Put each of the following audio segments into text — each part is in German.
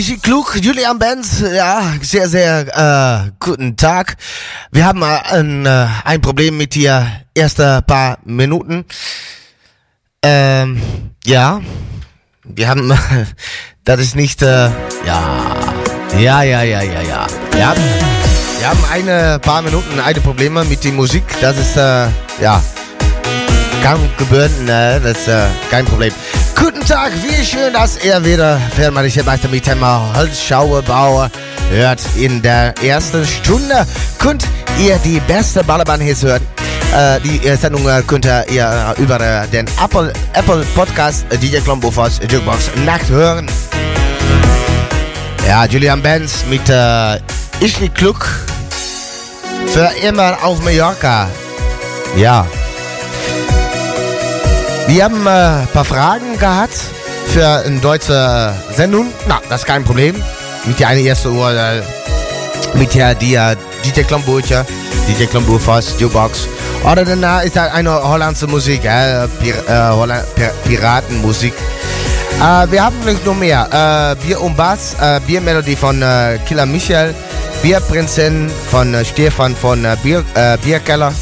Ich klug, Julian Benz, ja, sehr, sehr äh, guten Tag. Wir haben äh, ein, äh, ein Problem mit dir, erste paar Minuten. Ähm, ja, wir haben, das ist nicht, äh, ja, ja, ja, ja, ja, ja. Wir haben, wir haben eine paar Minuten, eine Probleme mit der Musik, das ist, äh, ja, kann gebühren, ne? das ist äh, kein Problem. Guten Tag, wie schön, dass ihr wieder Fernmeister Meister mit Thema Holzschauebauer hört. In der ersten Stunde könnt ihr die beste Ballermann-Hits hören. Äh, die Sendung äh, könnt ihr über äh, den Apple, Apple Podcast äh, DJ Klombofers Jukebox Nacht hören. Ja, Julian Benz mit äh, Ich nicht klug. Für immer auf Mallorca. Ja. Wir haben äh, ein paar Fragen gehabt für eine deutsche Sendung. Na, das ist kein Problem. Mit der eine erste Uhr äh, mit der die äh, DJ Klambootje, DJ Klamboefas, Jukebox. Oder danach ist halt eine hollandse Musik, äh, Pir äh, Holland Pir Piratenmusik. Äh, wir haben noch mehr. Äh, Bier und Bass, Biermelodie von Killer Michael, Bierprinzessin von Stefan von Bier, Bierkeller,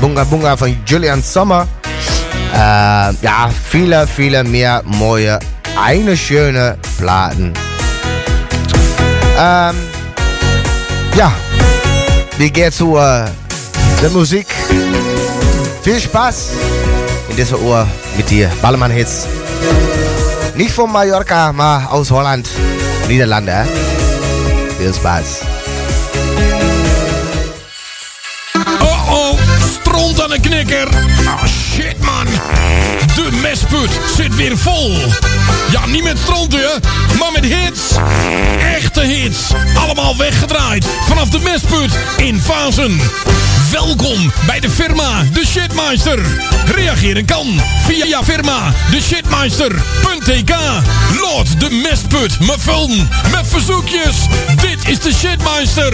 Bunga Bunga von Julian Sommer. Äh, ja, viele, viele mehr neue, eine schöne Platten. Ähm, ja, wir gehen zu äh, der Musik. Viel Spaß in dieser Uhr mit dir, Ballermann-Hits. Nicht von Mallorca, mal aus Holland, Niederlande. Viel Spaß. Oh oh, stront aan de knikker. Ah shit man. De mesput zit weer vol. Ja, niet met stronten, maar met hits. Echte hits. Allemaal weggedraaid vanaf de mesput in Fasen. Welkom bij de firma De Shitmeister. Reageren kan via firma de shitmeister.tk. Lord de mestput, me vullen met verzoekjes. Dit is de Shitmeister.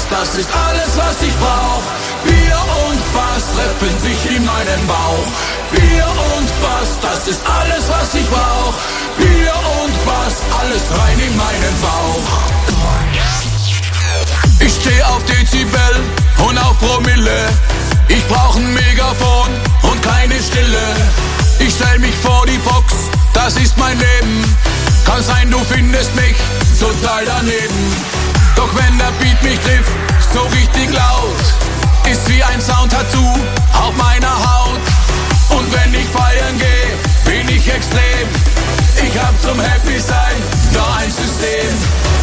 Bass, das ist alles, was ich brauch. Bier und Bass treffen sich in meinem Bauch. Bier und Bass, das ist alles, was ich brauch. Bier und Bass, alles rein in meinen Bauch. Ich steh auf Dezibel und auf Promille. Ich brauch ein Megafon und keine Stille. Ich stell mich vor die Box, das ist mein Leben. Kann sein, du findest mich total daneben. Doch wenn der Beat mich trifft, so richtig laut, ist wie ein Sound-Tattoo auf meiner Haut. Und wenn ich feiern gehe, bin ich extrem. Ich hab zum Happy sein nur ein System.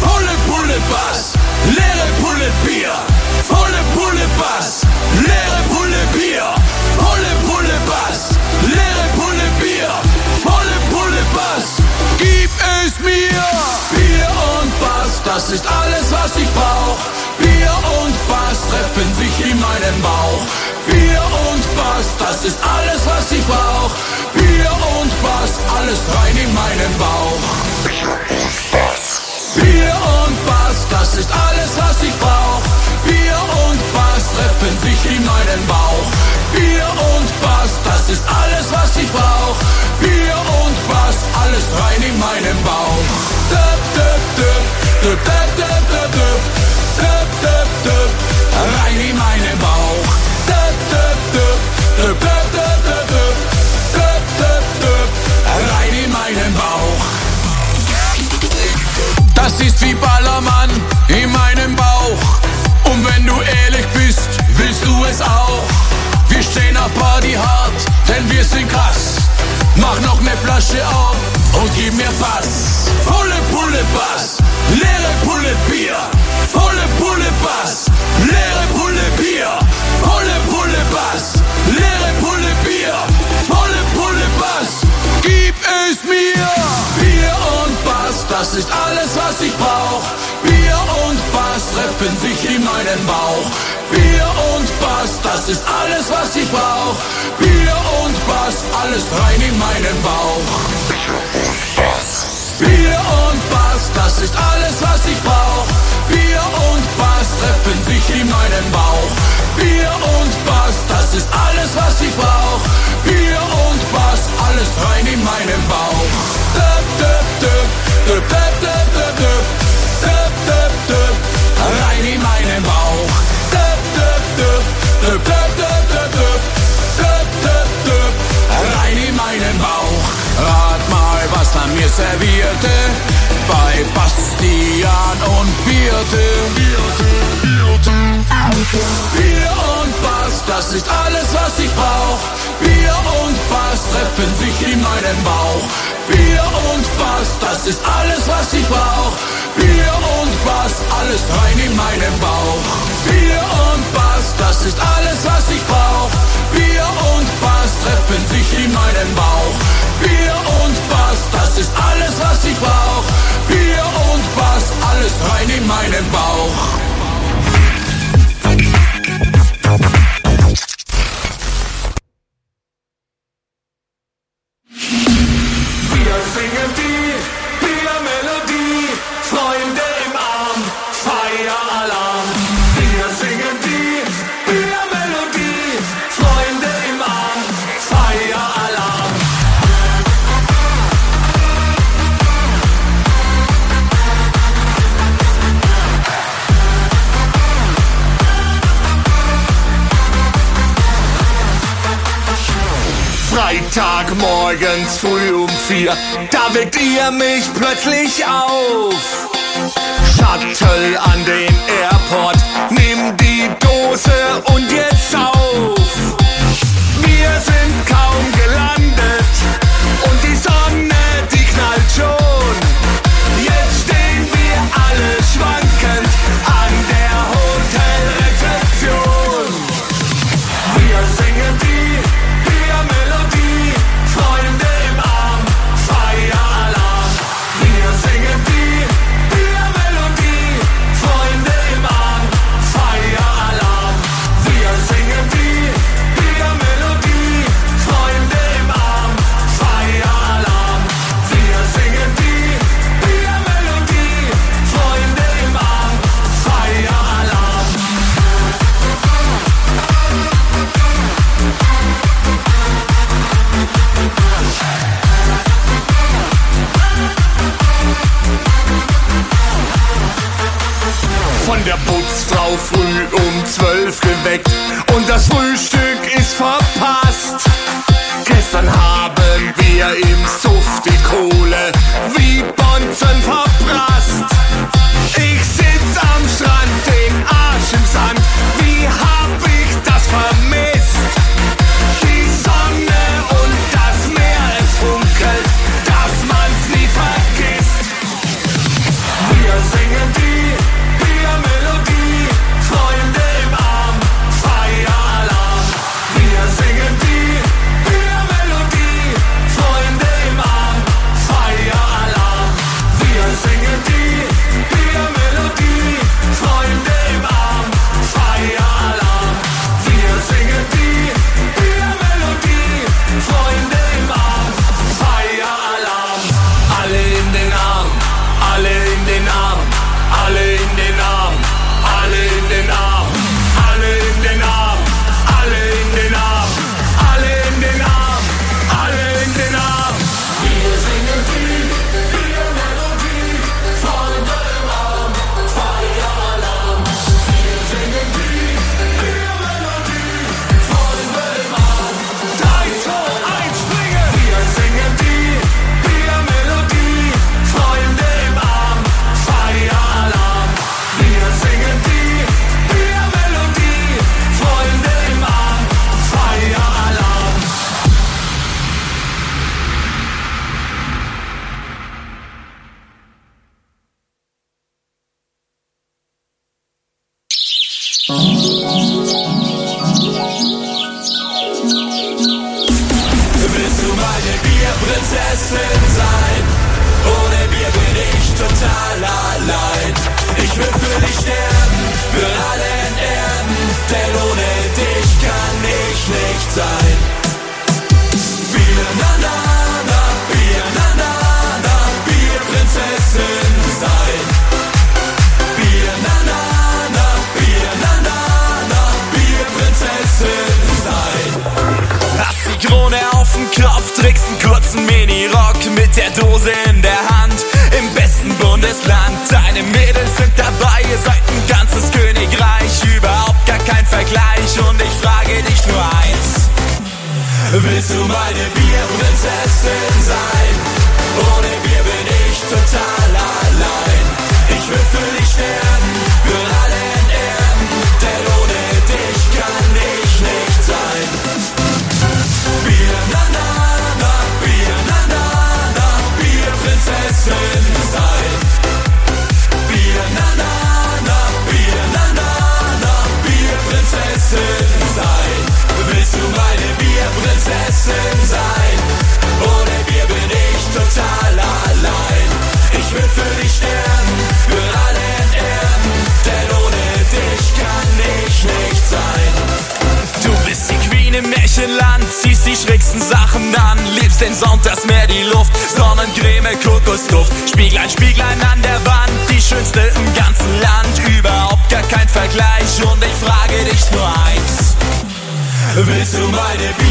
Volle Pulle Bass, leere Pulle Bier. Volle Pulle Bass, leere Pulle Bier. Volle Pulle Bass, leere Pulle Bier. Volle Pulle Bass, gib es mir. Bier und Bass, das ist alles, was ich brauch. Bier und Bass treffen sich in meinem Bauch. Bier und Bass, das ist alles, was ich brauch. Bier und Bass, alles rein in meinen Bauch. Bier und Bass, das ist alles, was ich brauch. Bier und Bass treffen sich in meinen Bauch. Bier und Bass, das ist alles, was alles rein in meinen Bauch. Rein in meinen Bauch. Rein in meinen Bauch. Das ist wie Ballermann in meinem Bauch. Und wenn du ehrlich bist, willst du es auch. Wir stehen auf Party hart, denn wir sind krass. Mach noch ne Flasche auf und gib mir Pass. Volle Pulle Bass, leere Pulle Bier. Volle Pulle Bass, leere Pulle Bier. Volle Pulle Bass, leere Pulle Bier. Volle Pulle Bass, gib es mir. Bier und Bass, das ist alles, was ich brauch. Bass treffen sich in meinem Bauch. Bier und Bass, das ist alles, was ich brauch. Bier und Bass, alles rein in meinen Bauch. Bier und Bass, das ist alles, was ich brauch. Bier und Bass treffen sich in meinem Bauch. Bier und Bass, das ist alles, was ich brauch. Bier und Bass, alles rein in meinen Bauch. Döp, döp, döp, döp, döp, döp, döp, döp, döp, döp, rein in meinen Bauch. Döp, döp, döp, döp, döp, döp, döp, döp, döp, döp, döp, rein in meinen Bauch. Rat mal, was man mir servierte bei Bastian und Birte. Bier und Bass, das ist alles, was ich brauch. Bier und Bass treffen sich in meinem Bauch. Bier und Bass, das ist alles, was ich brauch. Bier und Bass, alles rein in meinen Bauch. Bier und Bass, das ist alles, was ich brauch. Bier und Bass treffen sich in meinem Bauch. Bier und Bass, das ist alles, was ich brauch. Bier und Bass, alles rein in meinen Bauch. morgens früh um vier, da weckt ihr mich plötzlich auf. Shuttle an den Airport, nimm die Dose und jetzt auf. zwölf geweckt und das Frühstück ist verpasst. Gestern haben wir im Suff die Kohle wie Bonzen verprasst. Ich sitz am Strand, den Arsch im Sand, wie hab ich das vermisst?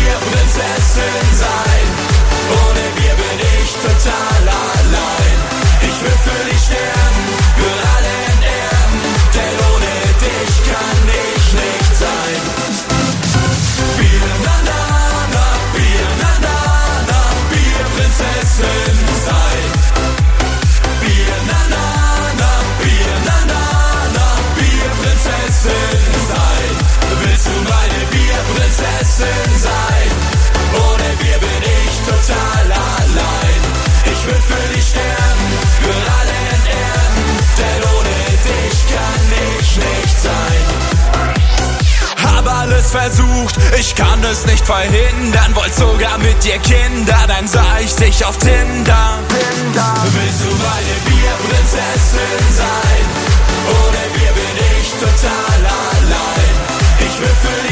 Your princesses versucht, ich kann es nicht verhindern. Wollt sogar mit dir Kinder, dann sah ich dich auf Tinder. Tinder. Willst du meine Bierprinzessin sein? Ohne Bier bin ich total allein. Ich will für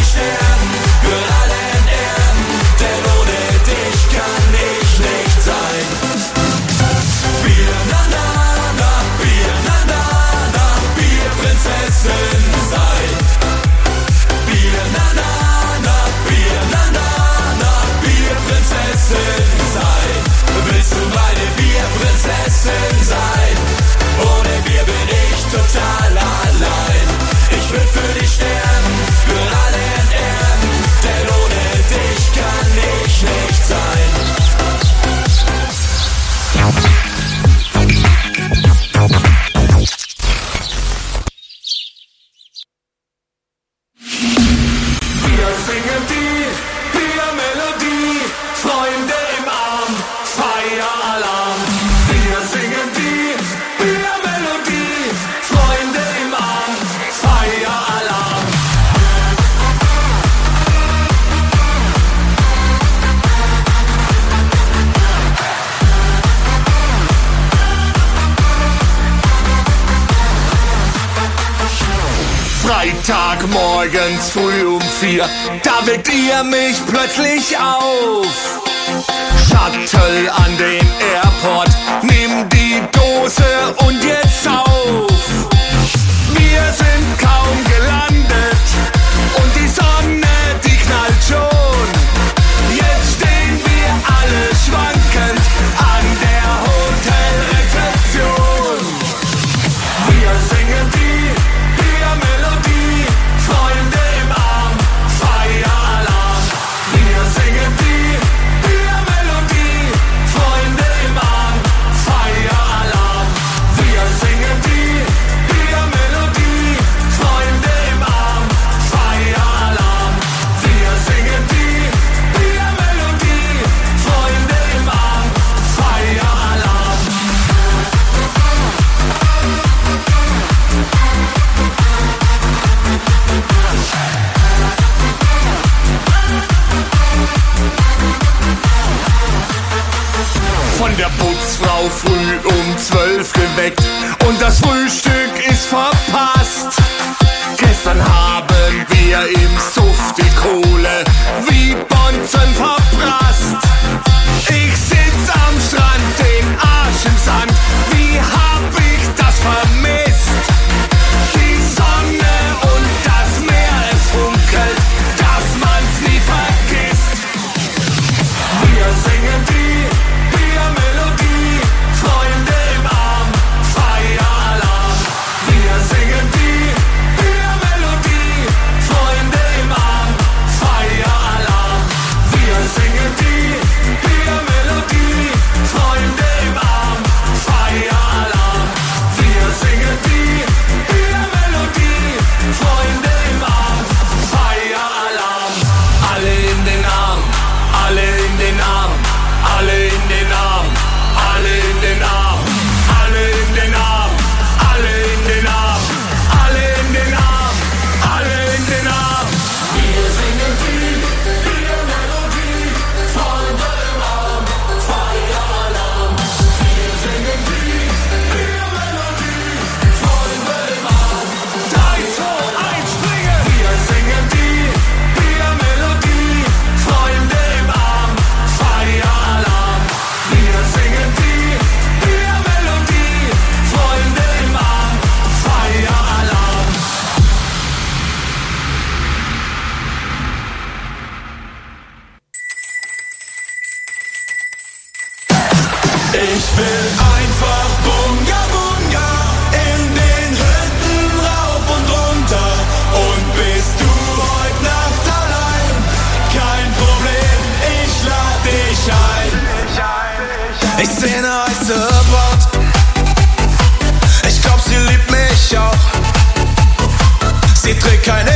morgens früh um vier, da weckt ihr mich plötzlich auf. Shuttle an den Air trägt kein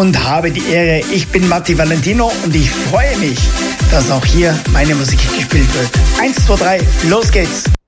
und habe die Ehre. Ich bin Matti Valentino und ich freue mich, dass auch hier meine Musik gespielt wird. Eins, zwei, drei, los geht's!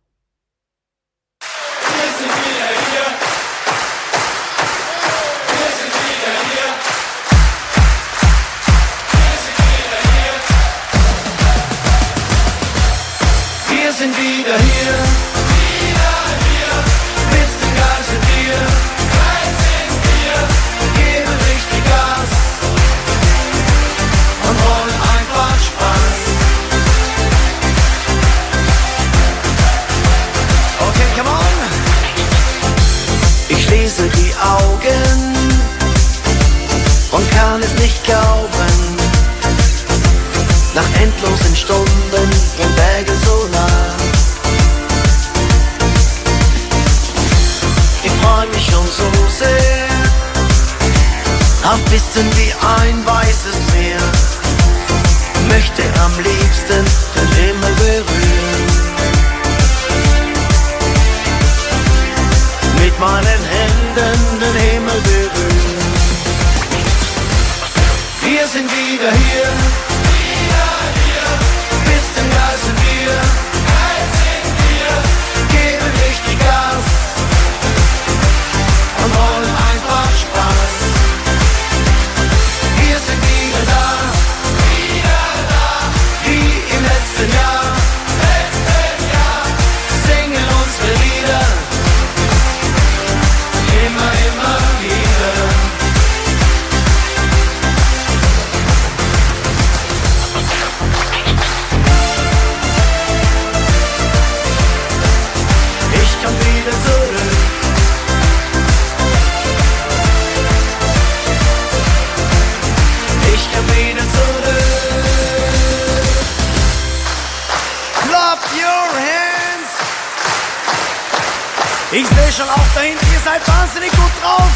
seid wahnsinnig gut drauf.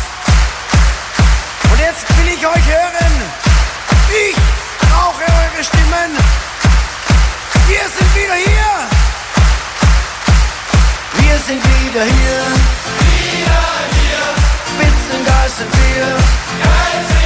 Und jetzt will ich euch hören. Ich brauche eure Stimmen. Wir sind wieder hier. Wir sind wieder hier. Wieder hier. Bisschen geil sind wir. Geil sind wir.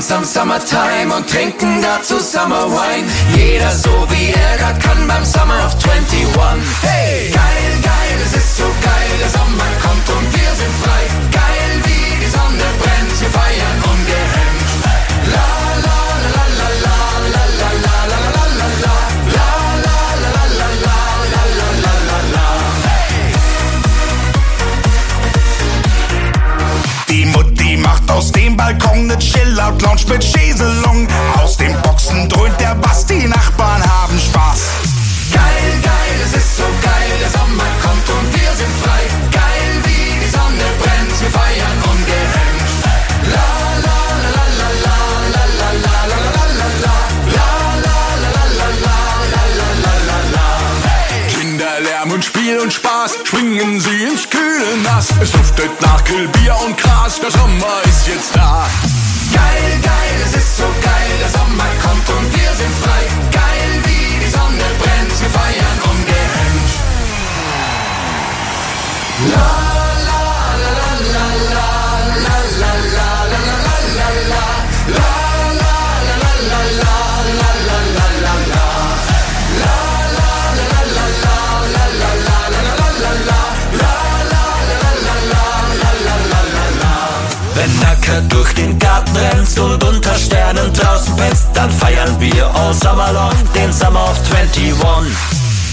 Some, Summertime und trinken dazu Summer Wine. Jeder so wie er grad kann beim Summer of 21. Hey! Geil, geil, es ist so geil, der Sommer kommt und wir sind frei. Aus dem Balkon ne Chill-Out-Lounge mit Chaiselong. Aus den Boxen dröhnt der Bass, die Nachbarn haben Spaß. Geil, geil, es ist so geil, Spaß schwingen sie ins kühle Nass. Es duftet nach Grillbier und Gras, der Sommer ist jetzt da. Geil, geil, es ist so geil, der Sommer kommt und wir sind frei. Geil, wie die Sonne brennt, wir feiern ungehemmt. La, Nacker durch den Garten rennst und unter Sternen draußen pennst, dann feiern wir all summer long den Summer of 21.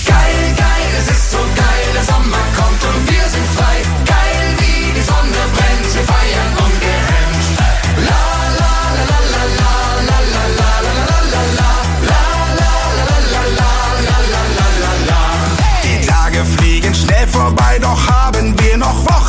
Geil, geil, es ist so geil, der Sommer kommt und wir sind frei. Geil, wie die Sonne brennt, wir feiern ungehemmt. La, la, la, la, la, la, la, la, la, la, la, la, la. La, la, la, la, la, la, la, la, la, la. Die Tage fliegen schnell vorbei, doch haben wir noch Wochen frei. Tanzen, lachen, feiern, gehen, ziehen durch, keiner will gehen. Geil, geil, es ist so geil, der Sommer kommt und wir sind frei. Geil, wie die Sonne brennt, wir feiern ungehemmt. La, la, la, la, la, la, la, la, la, la, la, la, la. La, la, la, la, la, la, la, la, la, la, la. La, la, la, la, la, la, la, la, la, la.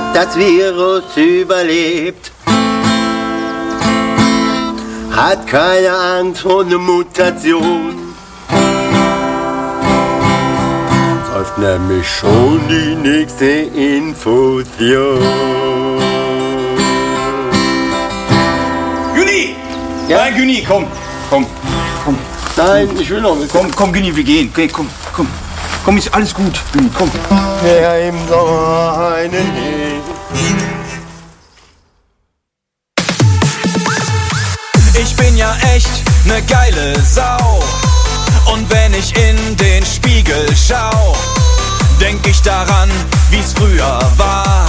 hat das Virus überlebt. Hat keine Angst vor der Mutation. Läuft nämlich schon die nächste Infusion. Güni! Ja? Nein, Güni, komm, komm, komm. Nein, ich will noch mit. Komm, komm, Güni, wir gehen. Okay, komm, komm. Ist alles gut, Güni, komm. Wer im Sommer einen hebt. Ich bin ja echt ne geile Sau. Und wenn ich in den Spiegel schau, denk ich daran, wie's früher war.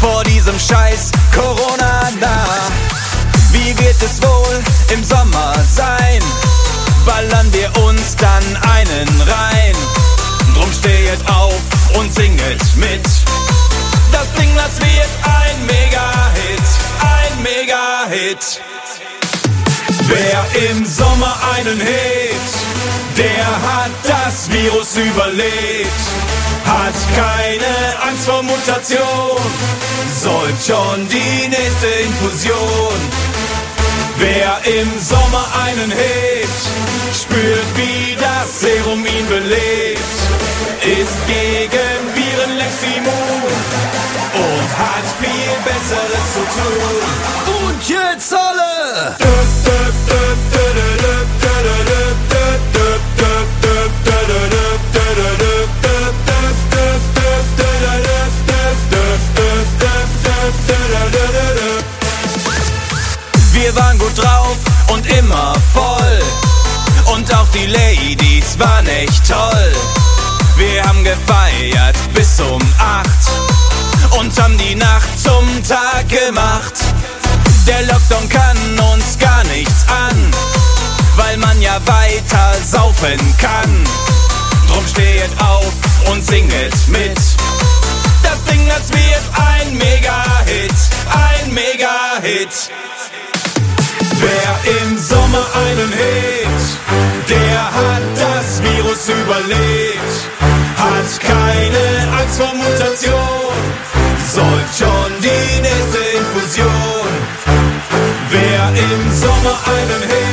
Vor diesem Scheiß Corona nah. Wie wird es wohl im Sommer sein? Ballern wir uns dann einen rein. Drum stehet auf und singet mit. Das Ding, das wird ein Mega-Hit, ein Mega-Hit. Wer im Sommer einen hebt, der hat das Virus überlebt. Hat keine Angst vor Mutation, säuft schon die nächste Infusion. Wer im Sommer einen hebt, spürt sag ist gegen Viren Leximum und hat viel Besseres zu tun. Und jetzt alle! Wir waren gut drauf und immer voll. Und auch die Ladies waren echt toll. Wir haben gefeiert bis um acht und haben die Nacht zum Tag gemacht. Der Lockdown kann uns gar nichts an, weil man ja weiter saufen kann. Drum steht auf und singet mit. Das Ding, das wird ein Mega-Hit, ein Mega-Hit. Wer im Sommer einen Hit, der hat das alles überlebt, hat keine Angst vor Mutation, soll schon die nächste Infusion. Wer im Sommer einem hilft,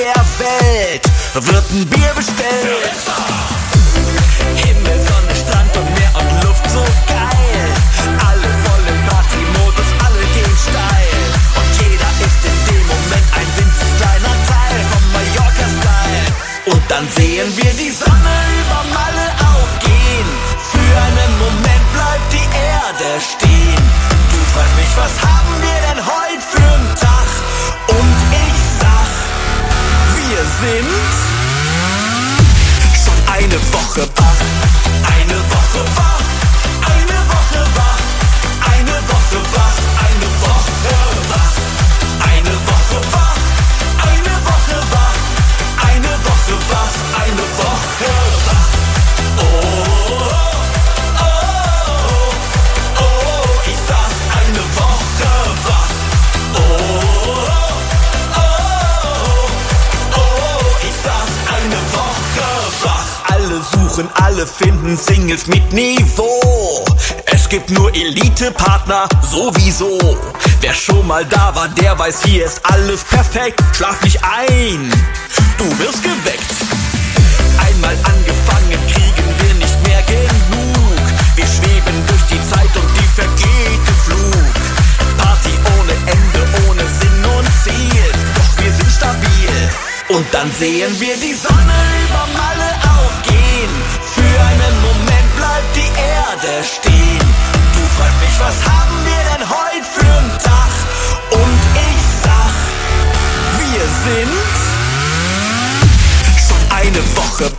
der Welt. Wird ein Bier bestellt. Himmel, Sonne, Strand und Meer und Luft so geil. Alle voll im Partymodus, alle gehen steil. Und jeder ist in dem Moment ein winzig kleiner Teil vom Mallorca-Style. Und dann sehen wir die Sonne über Malle aufgehen. Für einen Moment bleibt die Erde stehen. Du fragst mich, was haben wir sind schon eine Woche wach. Eine Woche wach. Alle finden Singles mit Niveau. Es gibt nur Elite-Partner, sowieso. Wer schon mal da war, der weiß, hier ist alles perfekt. Schlaf nicht ein, du wirst geweckt. Einmal angefangen, kriegen wir nicht mehr genug. Wir schweben durch die Zeit und die vergeht Flug. Party ohne Ende, ohne Sinn und Ziel. Doch wir sind stabil. Und dann sehen wir die Sonne über Erde stehen. Du fragst mich, was haben wir denn heute für einen Tag? Und ich sag, wir sind schon eine Woche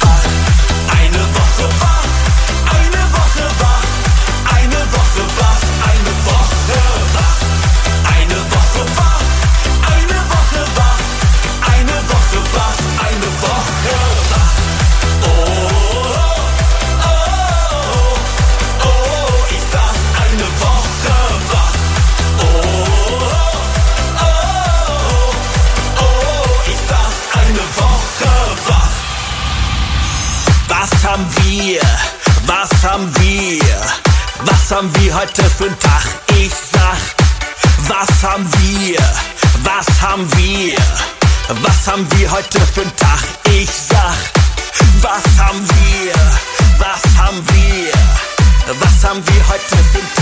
heute für einen Tag? Ich sag, was haben wir? Was haben wir? Was haben wir heute für einen Tag? Ich sag, was haben wir? Was haben wir? Was haben wir heute für einen Tag?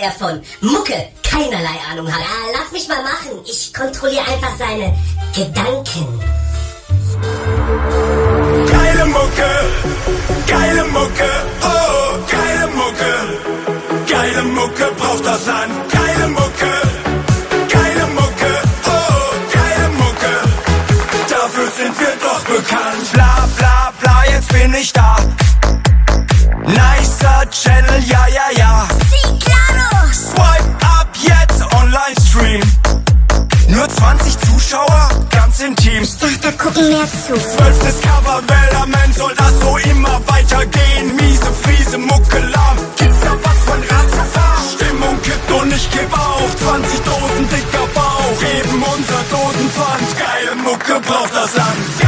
Er von Mucke keinerlei Ahnung hat. Ja, lass mich mal machen. Ich kontrolliere einfach seine Gedanken. Geile Mucke, geile Mucke, oh, geile Mucke. Geile Mucke braucht das Land. Geile Mucke, geile Mucke, oh, geile Mucke. Dafür sind wir doch bekannt. Bla bla bla, jetzt bin ich da. Nicer Channel, ja, ja, ja. Sí, claro. Swipe ab jetzt Online-Stream. Nur 20 Zuschauer, ganz intim. Da gucken mehr zu. Zwölftes Cover, Wellerman soll das so immer weitergehen. Miese, fiese Mucke lahm. Gibt's da was von Rad zu fahren? Stimmung kippt und ich kipp auf. 20 Dosen dicker Bauch. Geben unser Dosenpfand. Geile Mucke braucht das Land.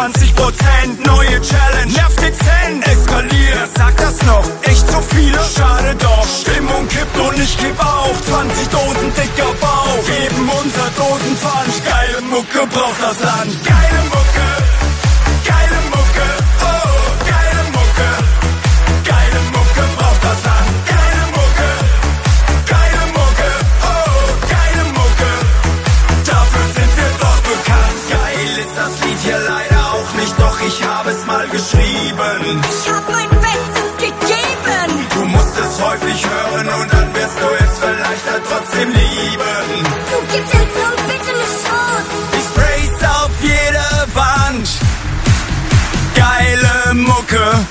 20%, neue Challenge. Nervt dezent, eskaliert. Sagt das noch? Echt so viele? Schade doch. Stimmung kippt und ich kipp auf. 20 Dosen dicker Bauch. Geben unser Dosenpfand. Geile Mucke braucht das Land. Halt trotzdem lieben. Du gibst dem Song bitte eine Chance. Ich spray's auf jede Wand. Geile Mucke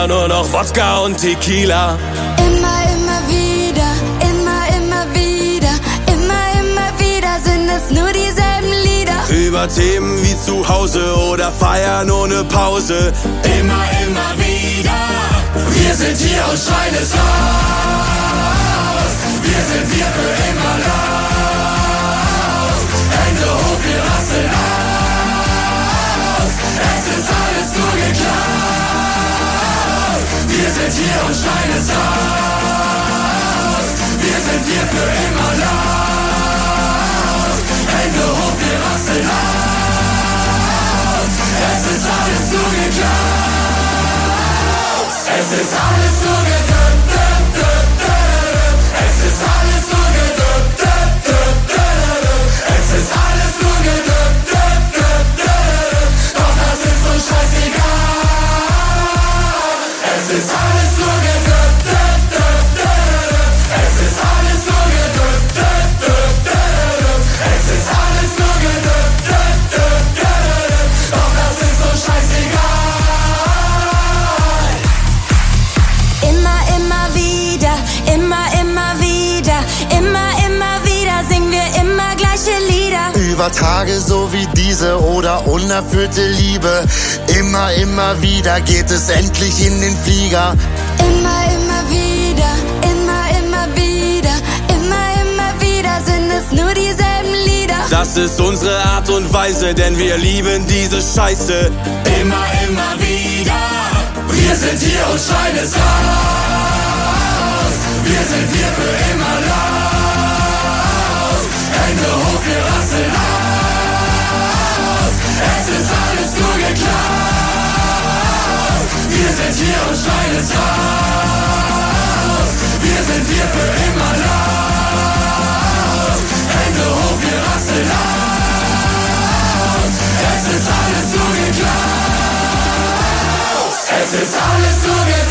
Tequila, nur noch Wodka und Tequila. Immer, immer wieder, immer, immer wieder, immer, immer wieder sind es nur dieselben Lieder. Über Themen wie zu Hause oder feiern ohne Pause. Immer, immer wieder, wir sind hier und schreien es raus. Wir sind hier für immer da. Wir sind hier und schreien es aus. Wir sind hier für immer laut. Hände hoch, wir rasseln aus. Es ist alles nur geklaut. Es ist alles nur geklaut. über Tage so wie diese oder unerfüllte Liebe. Immer, immer wieder geht es endlich in den Flieger. Immer, immer wieder, immer, immer wieder, immer, immer wieder sind es nur dieselben Lieder. Das ist unsere Art und Weise, denn wir lieben diese Scheiße. Immer, immer wieder, wir sind hier und schreien es raus. Wir sind hier für immer. Wir sind hier und schreien es aus. Wir sind hier für immer laut. Hände hoch, wir rasseln aus. Es ist alles nur geklaut. Es ist alles nur geklaut.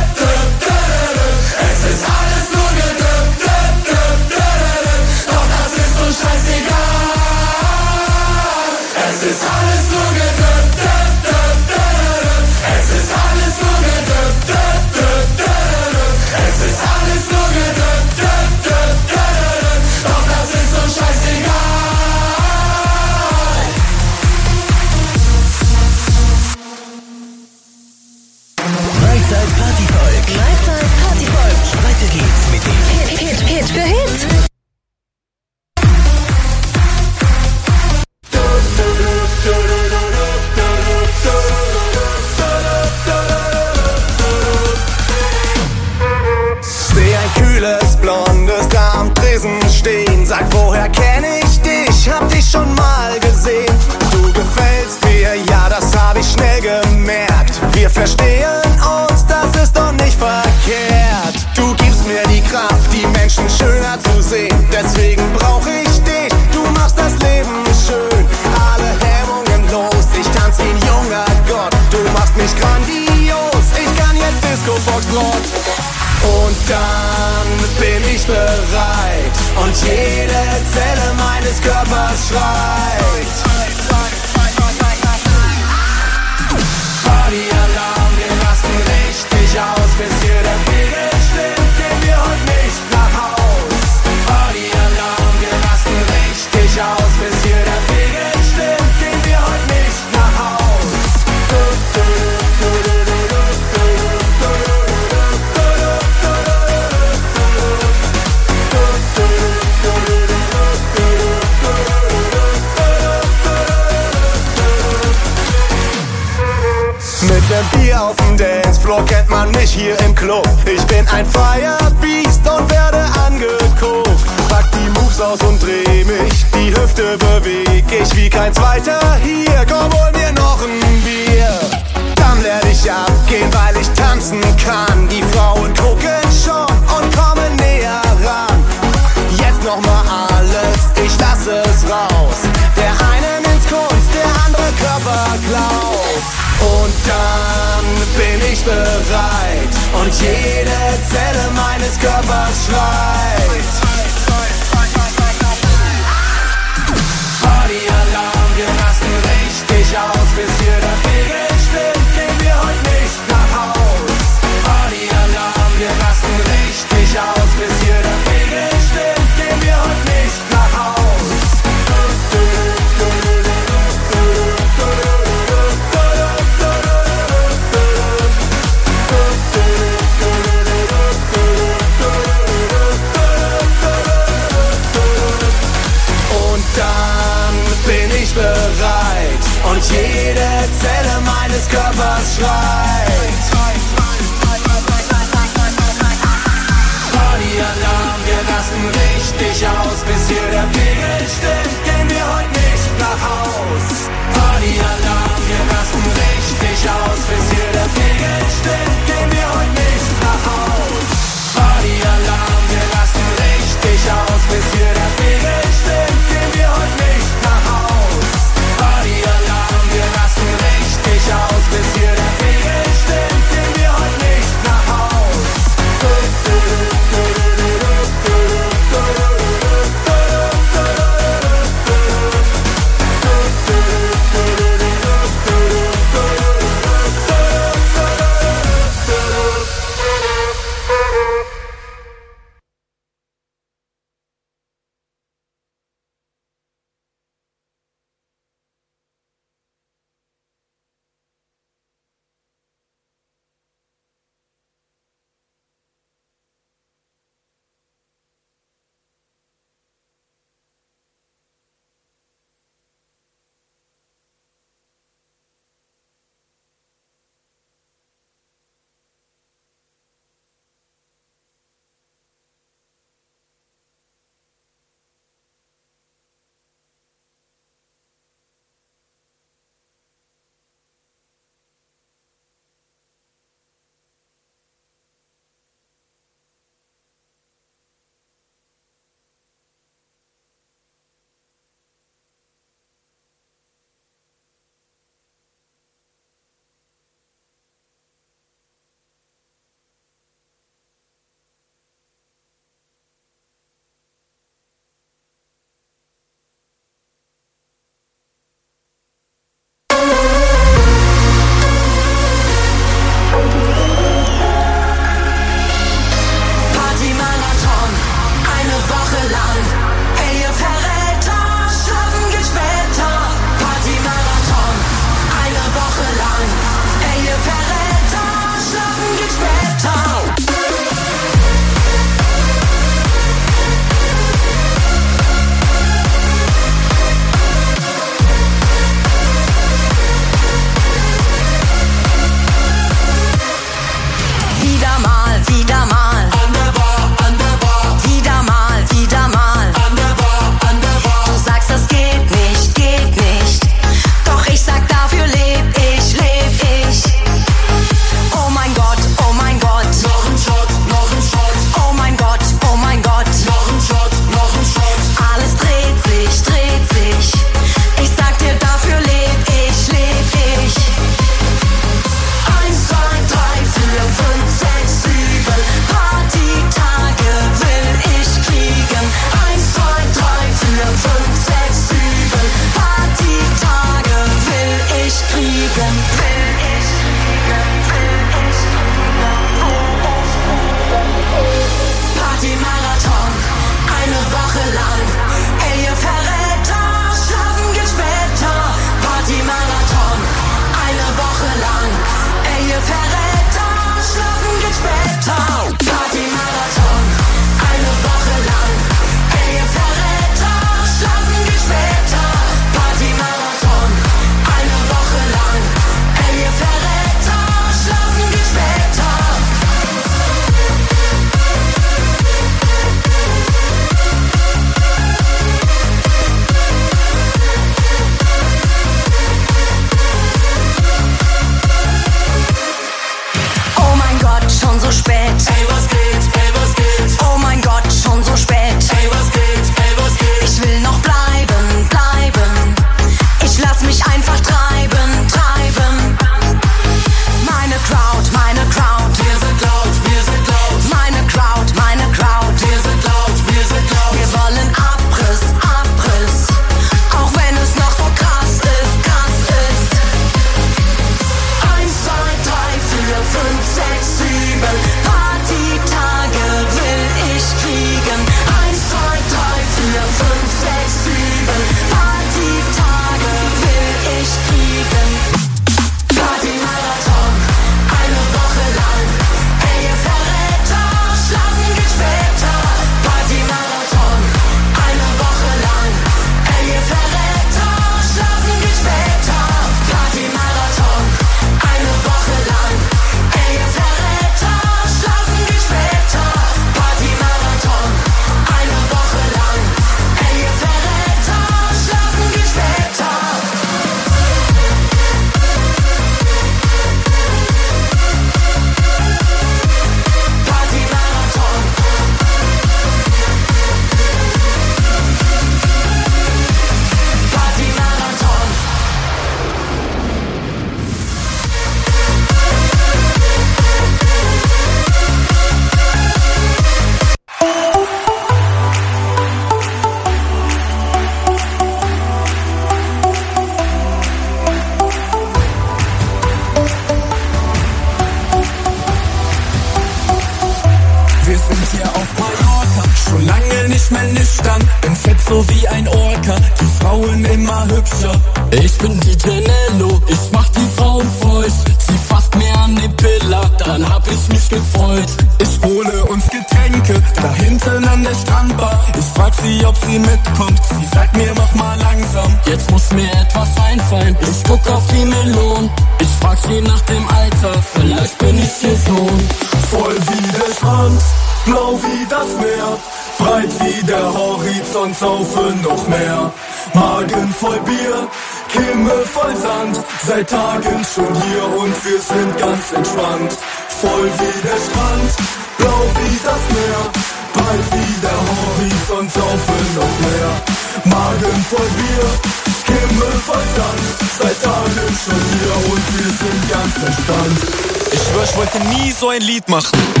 machen.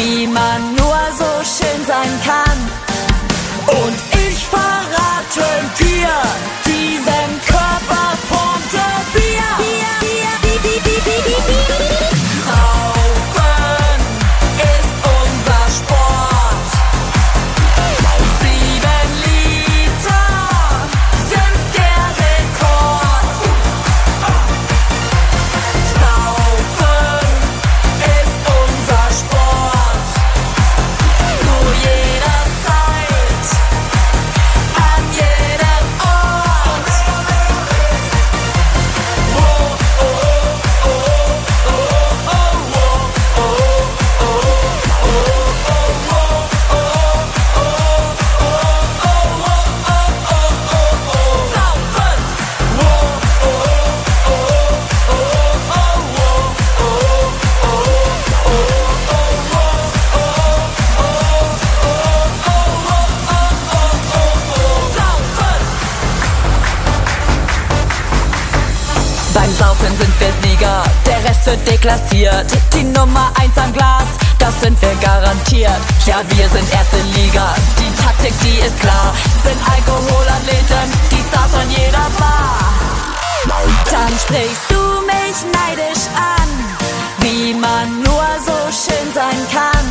wie man nur so schön sein kann. passiert. Die Nummer eins am Glas, das sind wir garantiert. Ja, wir sind erste Liga, die Taktik, die ist klar. Sind Alkoholathleten, die Stars von jeder Bar. Dann sprichst du mich neidisch an, wie man nur so schön sein kann.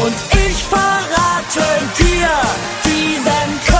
Und ich verrate dir diesen K